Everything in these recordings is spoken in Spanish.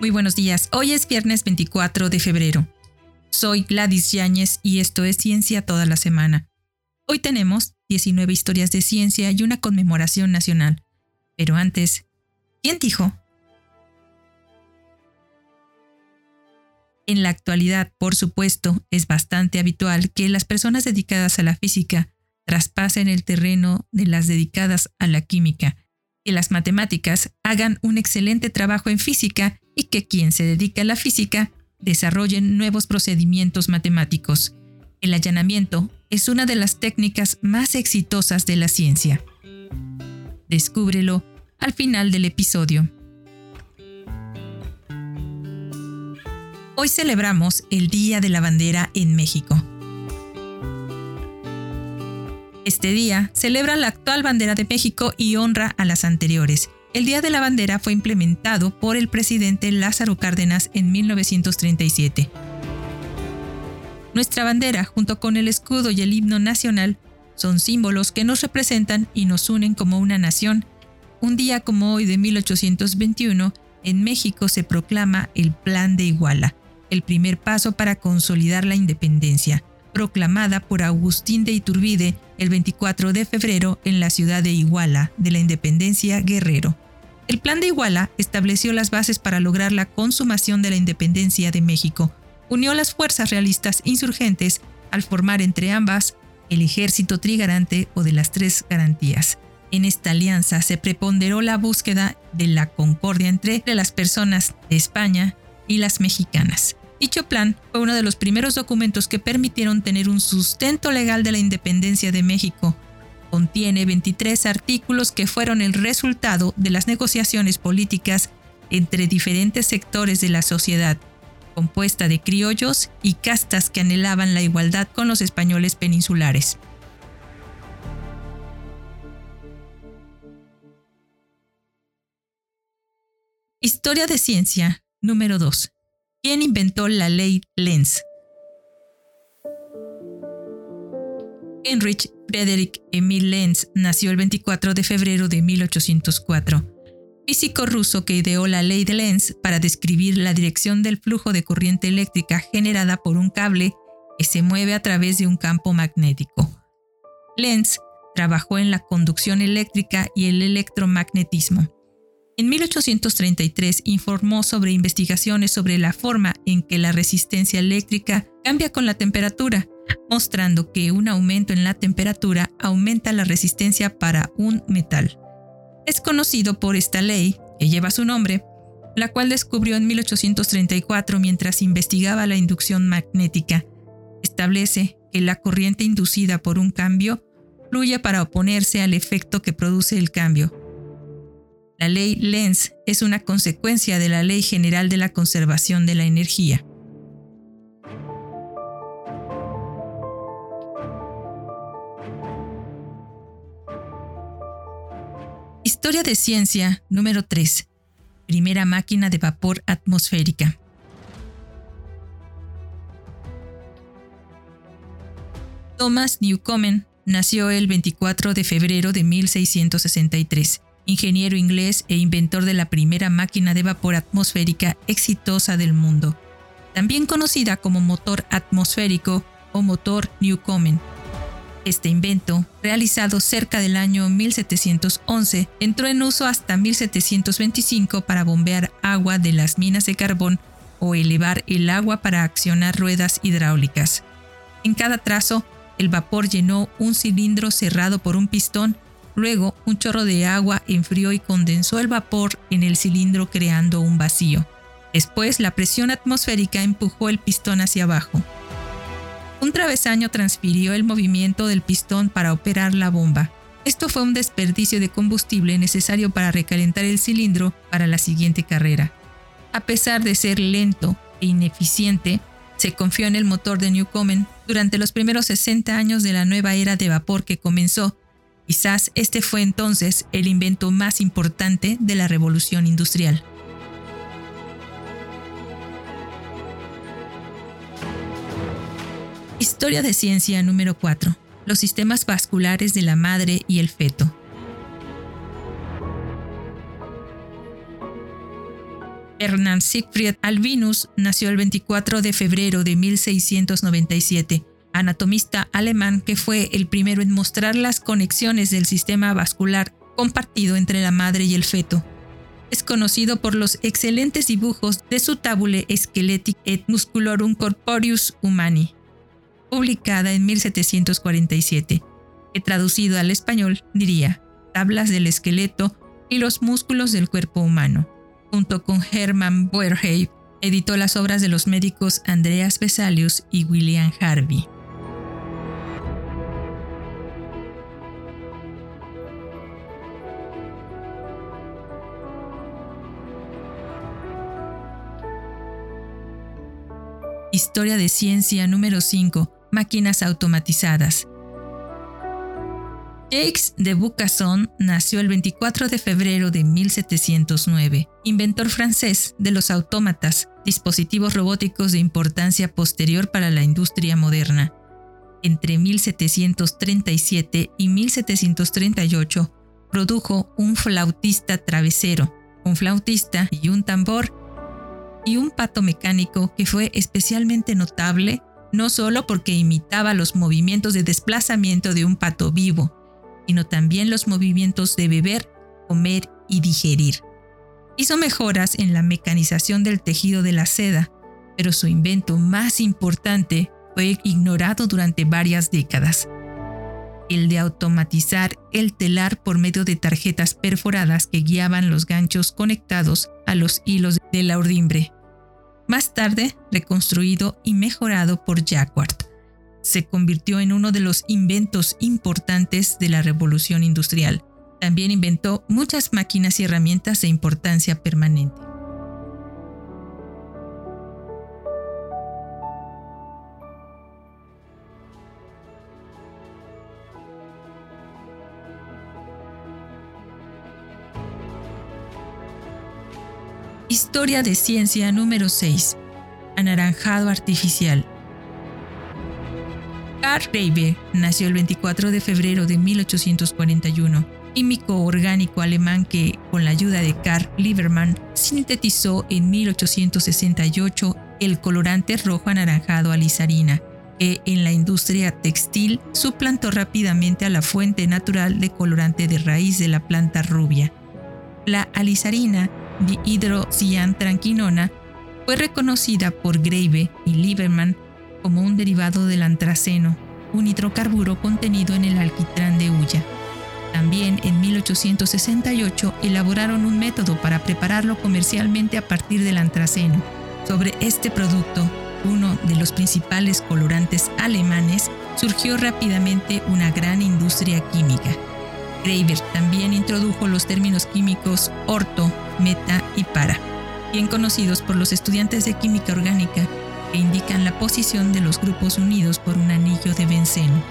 Muy buenos días. Hoy es viernes 24 de febrero. Soy Gladys Yáñez y esto es Ciencia toda la semana. Hoy tenemos 19 historias de ciencia y una conmemoración nacional. Pero antes, ¿quién dijo? En la actualidad, por supuesto, es bastante habitual que las personas dedicadas a la física traspasen el terreno de las dedicadas a la química, que las matemáticas hagan un excelente trabajo en física y que quien se dedica a la física desarrollen nuevos procedimientos matemáticos. El allanamiento es una de las técnicas más exitosas de la ciencia. Descúbrelo al final del episodio. Hoy celebramos el Día de la Bandera en México. Este día celebra la actual bandera de México y honra a las anteriores. El Día de la Bandera fue implementado por el presidente Lázaro Cárdenas en 1937. Nuestra bandera, junto con el escudo y el himno nacional, son símbolos que nos representan y nos unen como una nación. Un día como hoy de 1821, en México se proclama el Plan de Iguala, el primer paso para consolidar la independencia, proclamada por Agustín de Iturbide el 24 de febrero en la ciudad de Iguala, de la Independencia Guerrero. El Plan de Iguala estableció las bases para lograr la consumación de la independencia de México. Unió las fuerzas realistas insurgentes al formar entre ambas el ejército trigarante o de las tres garantías. En esta alianza se preponderó la búsqueda de la concordia entre las personas de España y las mexicanas. Dicho plan fue uno de los primeros documentos que permitieron tener un sustento legal de la independencia de México. Contiene 23 artículos que fueron el resultado de las negociaciones políticas entre diferentes sectores de la sociedad, compuesta de criollos y castas que anhelaban la igualdad con los españoles peninsulares. Historia de ciencia número 2. ¿Quién inventó la ley Lenz? Heinrich Friedrich Emil Lenz nació el 24 de febrero de 1804, físico ruso que ideó la ley de Lenz para describir la dirección del flujo de corriente eléctrica generada por un cable que se mueve a través de un campo magnético. Lenz trabajó en la conducción eléctrica y el electromagnetismo. En 1833 informó sobre investigaciones sobre la forma en que la resistencia eléctrica cambia con la temperatura, mostrando que un aumento en la temperatura aumenta la resistencia para un metal. Es conocido por esta ley, que lleva su nombre, la cual descubrió en 1834 mientras investigaba la inducción magnética. Establece que la corriente inducida por un cambio fluye para oponerse al efecto que produce el cambio la ley Lenz es una consecuencia de la Ley General de la Conservación de la Energía. Historia de ciencia número 3. Primera máquina de vapor atmosférica. Thomas Newcomen nació el 24 de febrero de 1663 ingeniero inglés e inventor de la primera máquina de vapor atmosférica exitosa del mundo, también conocida como motor atmosférico o motor Newcomen. Este invento, realizado cerca del año 1711, entró en uso hasta 1725 para bombear agua de las minas de carbón o elevar el agua para accionar ruedas hidráulicas. En cada trazo, el vapor llenó un cilindro cerrado por un pistón Luego, un chorro de agua enfrió y condensó el vapor en el cilindro creando un vacío. Después, la presión atmosférica empujó el pistón hacia abajo. Un travesaño transfirió el movimiento del pistón para operar la bomba. Esto fue un desperdicio de combustible necesario para recalentar el cilindro para la siguiente carrera. A pesar de ser lento e ineficiente, se confió en el motor de Newcomen durante los primeros 60 años de la nueva era de vapor que comenzó Quizás este fue entonces el invento más importante de la revolución industrial. Historia de ciencia número 4. Los sistemas vasculares de la madre y el feto. Ernst Siegfried Albinus nació el 24 de febrero de 1697, anatomista alemán que fue el primero en mostrar las conexiones del sistema vascular compartido entre la madre y el feto. Es conocido por los excelentes dibujos de su Tabule Scheletic et Musculorum Corporeus Humani, publicada en 1747, que traducido al español diría Tablas del esqueleto y los músculos del cuerpo humano junto con Hermann Boerhaave, editó las obras de los médicos Andreas Vesalius y William Harvey. Historia de Ciencia número 5. Máquinas automatizadas. Jacques de Bucasson nació el 24 de febrero de 1709, inventor francés de los autómatas, dispositivos robóticos de importancia posterior para la industria moderna. Entre 1737 y 1738 produjo un flautista travesero, un flautista y un tambor, y un pato mecánico que fue especialmente notable no solo porque imitaba los movimientos de desplazamiento de un pato vivo, sino también los movimientos de beber, comer y digerir. Hizo mejoras en la mecanización del tejido de la seda, pero su invento más importante fue ignorado durante varias décadas. El de automatizar el telar por medio de tarjetas perforadas que guiaban los ganchos conectados a los hilos de la urdimbre. Más tarde, reconstruido y mejorado por Jacquard se convirtió en uno de los inventos importantes de la revolución industrial. También inventó muchas máquinas y herramientas de importancia permanente. Historia de ciencia número 6. Anaranjado artificial. Carl Reiber nació el 24 de febrero de 1841, químico orgánico alemán que, con la ayuda de Karl Liebermann, sintetizó en 1868 el colorante rojo anaranjado alizarina, que en la industria textil suplantó rápidamente a la fuente natural de colorante de raíz de la planta rubia. La alizarina dihidrociantranquinona fue reconocida por Greive y Liebermann como un derivado del antraceno, un hidrocarburo contenido en el alquitrán de hulla. También en 1868 elaboraron un método para prepararlo comercialmente a partir del antraceno. Sobre este producto, uno de los principales colorantes alemanes, surgió rápidamente una gran industria química. Graeber también introdujo los términos químicos orto, meta y para, bien conocidos por los estudiantes de química orgánica que indican la posición de los grupos unidos por un anillo de benceno.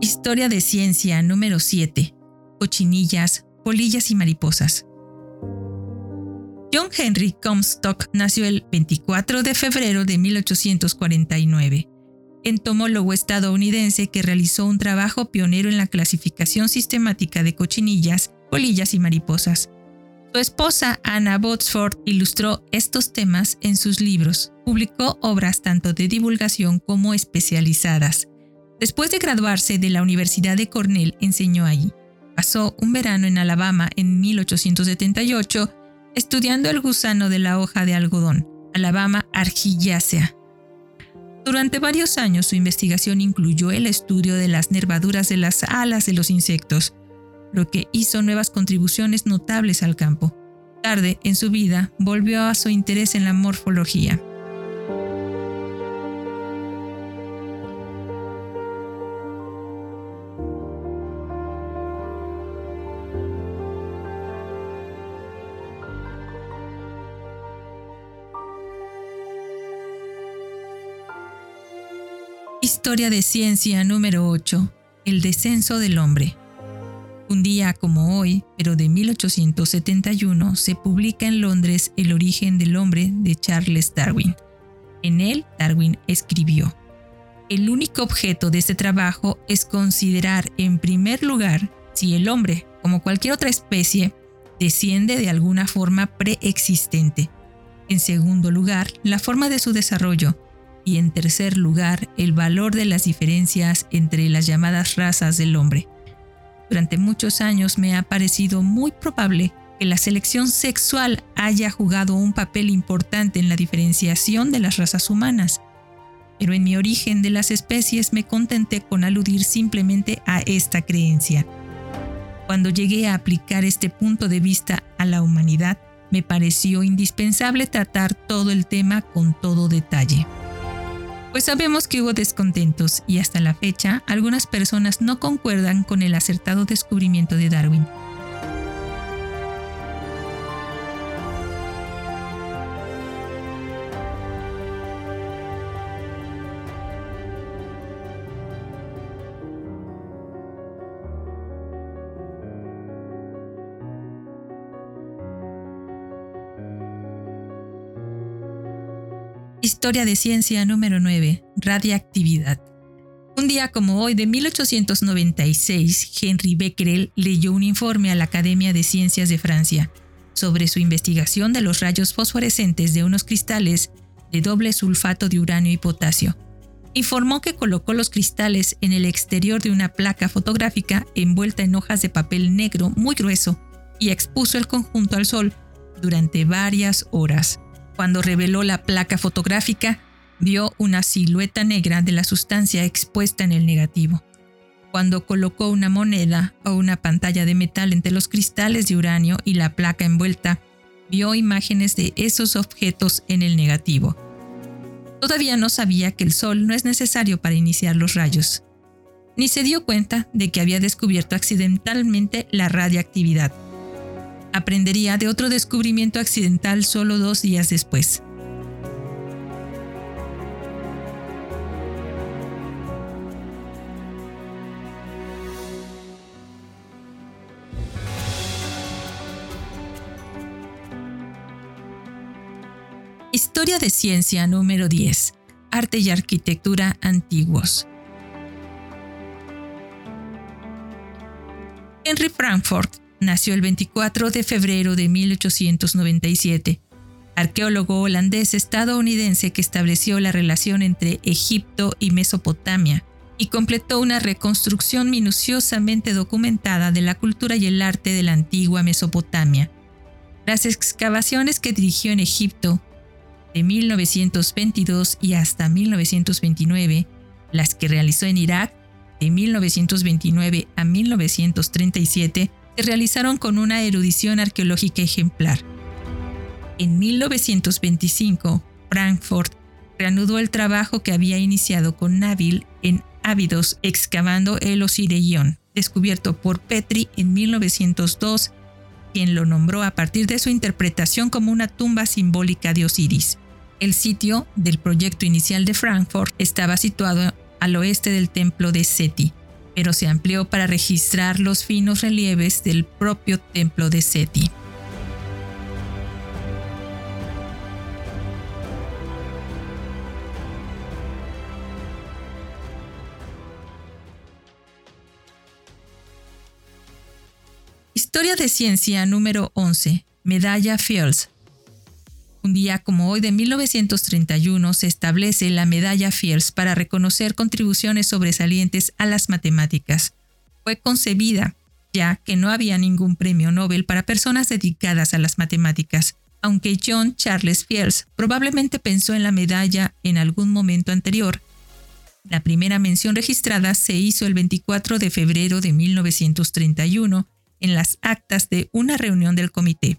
Historia de ciencia número 7. Cochinillas, polillas y mariposas. John Henry Comstock nació el 24 de febrero de 1849 entomólogo estadounidense que realizó un trabajo pionero en la clasificación sistemática de cochinillas, polillas y mariposas. Su esposa Anna Botsford ilustró estos temas en sus libros. Publicó obras tanto de divulgación como especializadas. Después de graduarse de la Universidad de Cornell, enseñó allí. Pasó un verano en Alabama en 1878 estudiando el gusano de la hoja de algodón, Alabama argillácea, durante varios años su investigación incluyó el estudio de las nervaduras de las alas de los insectos, lo que hizo nuevas contribuciones notables al campo. Tarde en su vida volvió a su interés en la morfología. Historia de ciencia número 8. El descenso del hombre. Un día como hoy, pero de 1871, se publica en Londres El origen del hombre de Charles Darwin. En él, Darwin escribió, El único objeto de este trabajo es considerar en primer lugar si el hombre, como cualquier otra especie, desciende de alguna forma preexistente. En segundo lugar, la forma de su desarrollo. Y en tercer lugar, el valor de las diferencias entre las llamadas razas del hombre. Durante muchos años me ha parecido muy probable que la selección sexual haya jugado un papel importante en la diferenciación de las razas humanas pero en mi origen de las especies me contenté con aludir simplemente a esta creencia. Cuando llegué a aplicar este punto de vista a la humanidad, me pareció indispensable tratar todo el tema con todo detalle. Pues sabemos que hubo descontentos y hasta la fecha algunas personas no concuerdan con el acertado descubrimiento de Darwin. Historia de Ciencia número 9. Radiactividad. Un día como hoy de 1896, Henry Becquerel leyó un informe a la Academia de Ciencias de Francia sobre su investigación de los rayos fosforescentes de unos cristales de doble sulfato de uranio y potasio. Informó que colocó los cristales en el exterior de una placa fotográfica envuelta en hojas de papel negro muy grueso y expuso el conjunto al sol durante varias horas. Cuando reveló la placa fotográfica, vio una silueta negra de la sustancia expuesta en el negativo. Cuando colocó una moneda o una pantalla de metal entre los cristales de uranio y la placa envuelta, vio imágenes de esos objetos en el negativo. Todavía no sabía que el sol no es necesario para iniciar los rayos, ni se dio cuenta de que había descubierto accidentalmente la radiactividad aprendería de otro descubrimiento accidental solo dos días después. Historia de ciencia número 10. Arte y arquitectura antiguos. Henry Frankfurt nació el 24 de febrero de 1897, arqueólogo holandés estadounidense que estableció la relación entre Egipto y Mesopotamia y completó una reconstrucción minuciosamente documentada de la cultura y el arte de la antigua Mesopotamia. Las excavaciones que dirigió en Egipto de 1922 y hasta 1929, las que realizó en Irak de 1929 a 1937, se realizaron con una erudición arqueológica ejemplar. En 1925, Frankfurt reanudó el trabajo que había iniciado con Nabil en Ávidos excavando el Osireion, descubierto por Petri en 1902, quien lo nombró a partir de su interpretación como una tumba simbólica de Osiris. El sitio del proyecto inicial de Frankfurt estaba situado al oeste del templo de Seti, pero se amplió para registrar los finos relieves del propio templo de Seti. Historia de ciencia número 11. Medalla Fields, un día como hoy de 1931 se establece la Medalla Fields para reconocer contribuciones sobresalientes a las matemáticas. Fue concebida ya que no había ningún premio Nobel para personas dedicadas a las matemáticas, aunque John Charles Fields probablemente pensó en la medalla en algún momento anterior. La primera mención registrada se hizo el 24 de febrero de 1931 en las actas de una reunión del comité.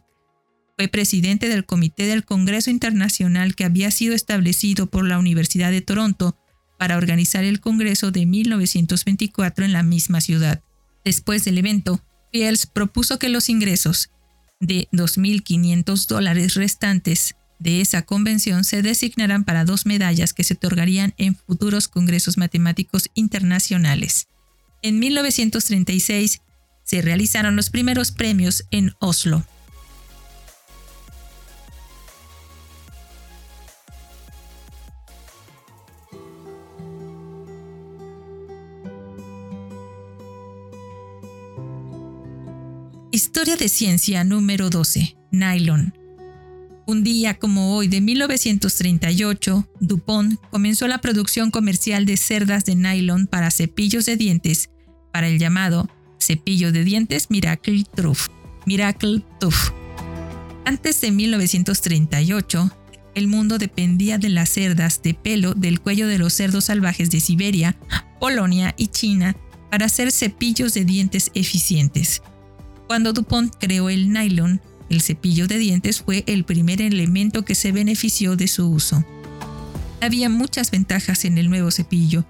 Fue presidente del Comité del Congreso Internacional que había sido establecido por la Universidad de Toronto para organizar el Congreso de 1924 en la misma ciudad. Después del evento, Fields propuso que los ingresos de 2.500 dólares restantes de esa convención se designaran para dos medallas que se otorgarían en futuros congresos matemáticos internacionales. En 1936 se realizaron los primeros premios en Oslo. Historia de ciencia número 12. Nylon. Un día como hoy de 1938, DuPont comenzó la producción comercial de cerdas de nylon para cepillos de dientes para el llamado cepillo de dientes Miracle Tooth. Miracle. Antes de 1938, el mundo dependía de las cerdas de pelo del cuello de los cerdos salvajes de Siberia, Polonia y China para hacer cepillos de dientes eficientes. Cuando DuPont creó el nylon, el cepillo de dientes fue el primer elemento que se benefició de su uso. Había muchas ventajas en el nuevo cepillo,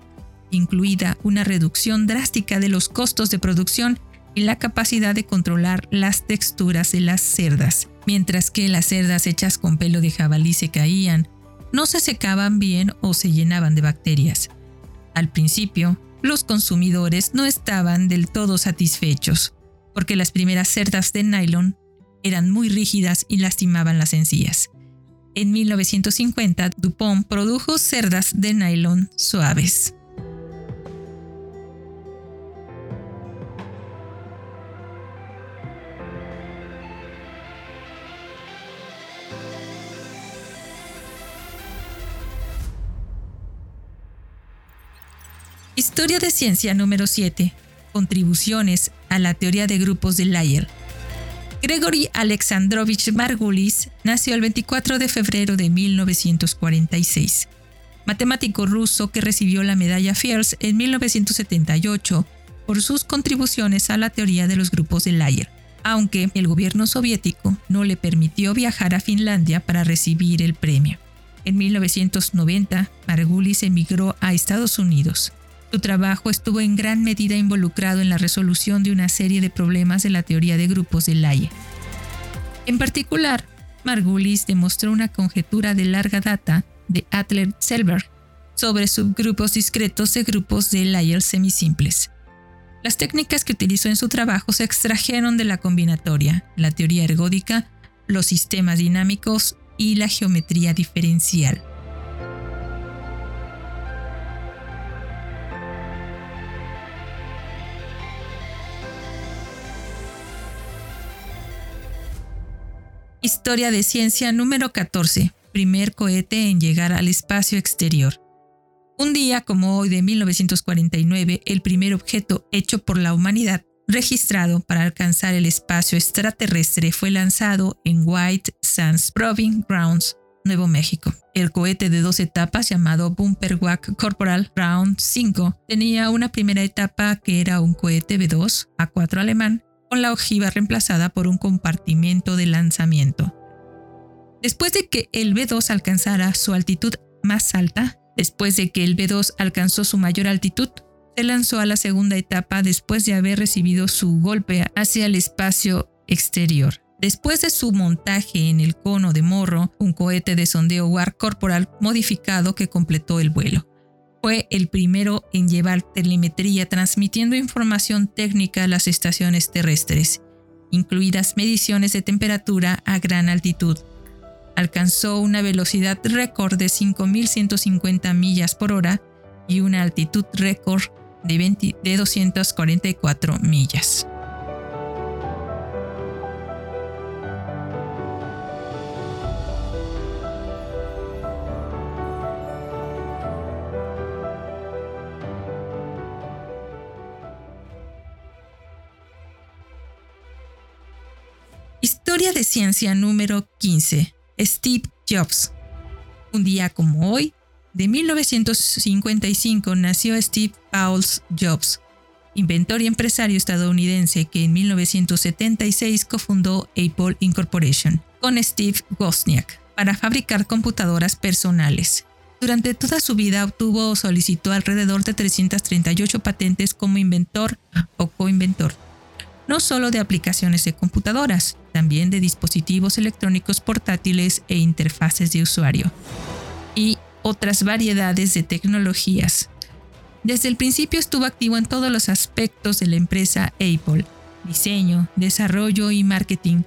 incluida una reducción drástica de los costos de producción y la capacidad de controlar las texturas de las cerdas. Mientras que las cerdas hechas con pelo de jabalí se caían, no se secaban bien o se llenaban de bacterias. Al principio, los consumidores no estaban del todo satisfechos, porque las primeras cerdas de nylon eran muy rígidas y lastimaban las encías. En 1950, Dupont produjo cerdas de nylon suaves. Historia de ciencia número 7. Contribuciones a la teoría de grupos de Lyell. Gregory Alexandrovich Margulis nació el 24 de febrero de 1946. Matemático ruso que recibió la medalla Fields en 1978 por sus contribuciones a la teoría de los grupos de Lyell, aunque el gobierno soviético no le permitió viajar a Finlandia para recibir el premio. En 1990, Margulis emigró a Estados Unidos su trabajo estuvo en gran medida involucrado en la resolución de una serie de problemas de la teoría de grupos de Laie. En particular, Margulis demostró una conjetura de larga data de Adler-Selberg sobre subgrupos discretos de grupos de Lyell semisimples. Las técnicas que utilizó en su trabajo se extrajeron de la combinatoria, la teoría ergódica, los sistemas dinámicos y la geometría diferencial. Historia de ciencia número 14. Primer cohete en llegar al espacio exterior. Un día como hoy de 1949, el primer objeto hecho por la humanidad registrado para alcanzar el espacio extraterrestre fue lanzado en White Sands Proving Grounds, Nuevo México. El cohete de dos etapas llamado Bumperwack Corporal Round 5 tenía una primera etapa que era un cohete B2 A4 alemán con la ojiva reemplazada por un compartimento de lanzamiento. Después de que el B2 alcanzara su altitud más alta, después de que el B2 alcanzó su mayor altitud, se lanzó a la segunda etapa después de haber recibido su golpe hacia el espacio exterior. Después de su montaje en el cono de Morro, un cohete de sondeo War Corporal modificado que completó el vuelo. Fue el primero en llevar telemetría transmitiendo información técnica a las estaciones terrestres, incluidas mediciones de temperatura a gran altitud. Alcanzó una velocidad récord de 5.150 millas por hora y una altitud récord de, de 244 millas. Historia de ciencia número 15. Steve Jobs. Un día como hoy, de 1955, nació Steve Pauls Jobs, inventor y empresario estadounidense que en 1976 cofundó Apple Incorporation con Steve Wozniak para fabricar computadoras personales. Durante toda su vida obtuvo o solicitó alrededor de 338 patentes como inventor o coinventor no solo de aplicaciones de computadoras, también de dispositivos electrónicos portátiles e interfaces de usuario, y otras variedades de tecnologías. Desde el principio estuvo activo en todos los aspectos de la empresa Apple, diseño, desarrollo y marketing.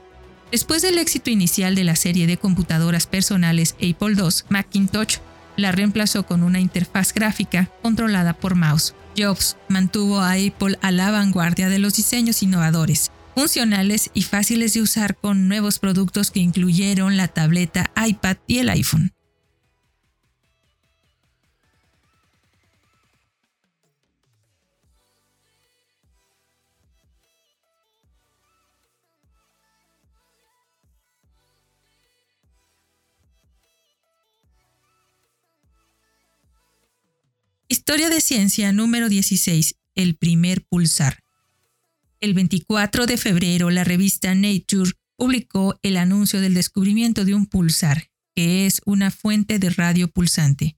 Después del éxito inicial de la serie de computadoras personales Apple II, Macintosh la reemplazó con una interfaz gráfica controlada por mouse Jobs mantuvo a Apple a la vanguardia de los diseños innovadores, funcionales y fáciles de usar con nuevos productos que incluyeron la tableta iPad y el iPhone. Historia de ciencia número 16. El primer pulsar. El 24 de febrero, la revista Nature publicó el anuncio del descubrimiento de un pulsar, que es una fuente de radio pulsante.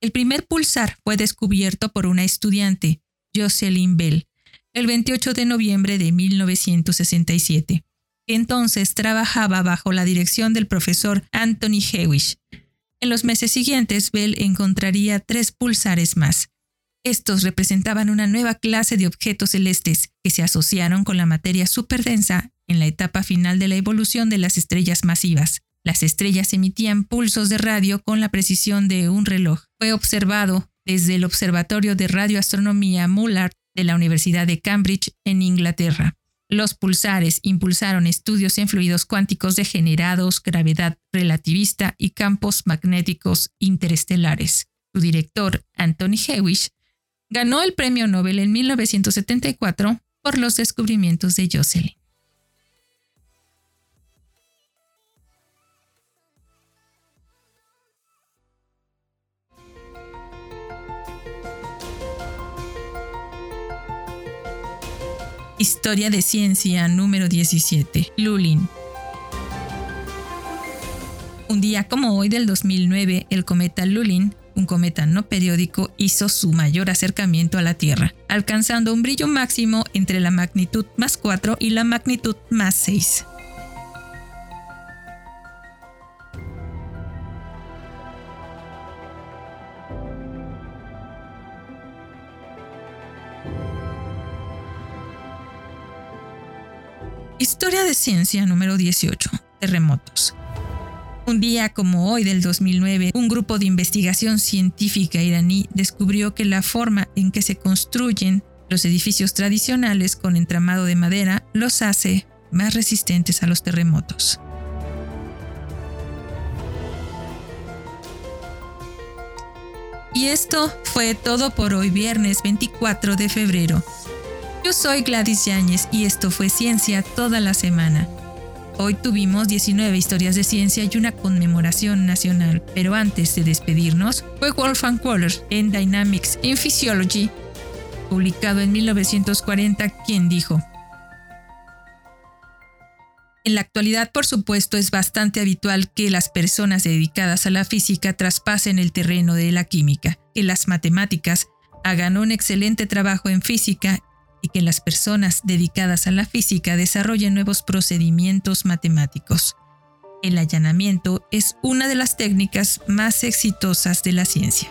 El primer pulsar fue descubierto por una estudiante, Jocelyn Bell, el 28 de noviembre de 1967, que entonces trabajaba bajo la dirección del profesor Anthony Hewish. En los meses siguientes, Bell encontraría tres pulsares más. Estos representaban una nueva clase de objetos celestes que se asociaron con la materia superdensa en la etapa final de la evolución de las estrellas masivas. Las estrellas emitían pulsos de radio con la precisión de un reloj. Fue observado desde el Observatorio de Radioastronomía Mullard de la Universidad de Cambridge en Inglaterra. Los pulsares impulsaron estudios en fluidos cuánticos degenerados, gravedad relativista y campos magnéticos interestelares. Su director, Anthony Hewish, ganó el premio Nobel en 1974 por los descubrimientos de Jocelyn. Historia de Ciencia número 17. Lulin. Un día como hoy del 2009, el cometa Lulin, un cometa no periódico, hizo su mayor acercamiento a la Tierra, alcanzando un brillo máximo entre la magnitud más 4 y la magnitud más 6. De ciencia número 18. Terremotos. Un día como hoy del 2009, un grupo de investigación científica iraní descubrió que la forma en que se construyen los edificios tradicionales con entramado de madera los hace más resistentes a los terremotos. Y esto fue todo por hoy viernes 24 de febrero. Yo soy Gladys Yáñez y esto fue Ciencia toda la semana. Hoy tuvimos 19 historias de ciencia y una conmemoración nacional, pero antes de despedirnos, fue Wolfgang Kohler en Dynamics in Physiology, publicado en 1940, quien dijo, en la actualidad, por supuesto, es bastante habitual que las personas dedicadas a la física traspasen el terreno de la química, que las matemáticas hagan un excelente trabajo en física y que las personas dedicadas a la física desarrollen nuevos procedimientos matemáticos. El allanamiento es una de las técnicas más exitosas de la ciencia.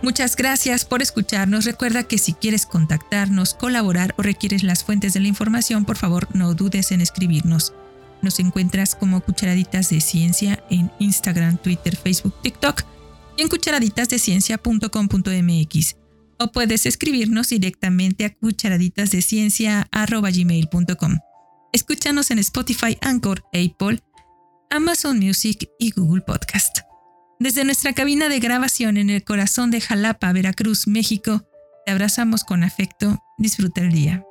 Muchas gracias por escucharnos. Recuerda que si quieres contactarnos, colaborar o requieres las fuentes de la información, por favor no dudes en escribirnos. Nos encuentras como Cucharaditas de Ciencia en Instagram, Twitter, Facebook, TikTok y en cucharaditasdeciencia.com.mx. O puedes escribirnos directamente a cucharaditasdeciencia.gmail.com. Escúchanos en Spotify, Anchor, Apple, Amazon Music y Google Podcast. Desde nuestra cabina de grabación en el corazón de Jalapa, Veracruz, México, te abrazamos con afecto. Disfruta el día.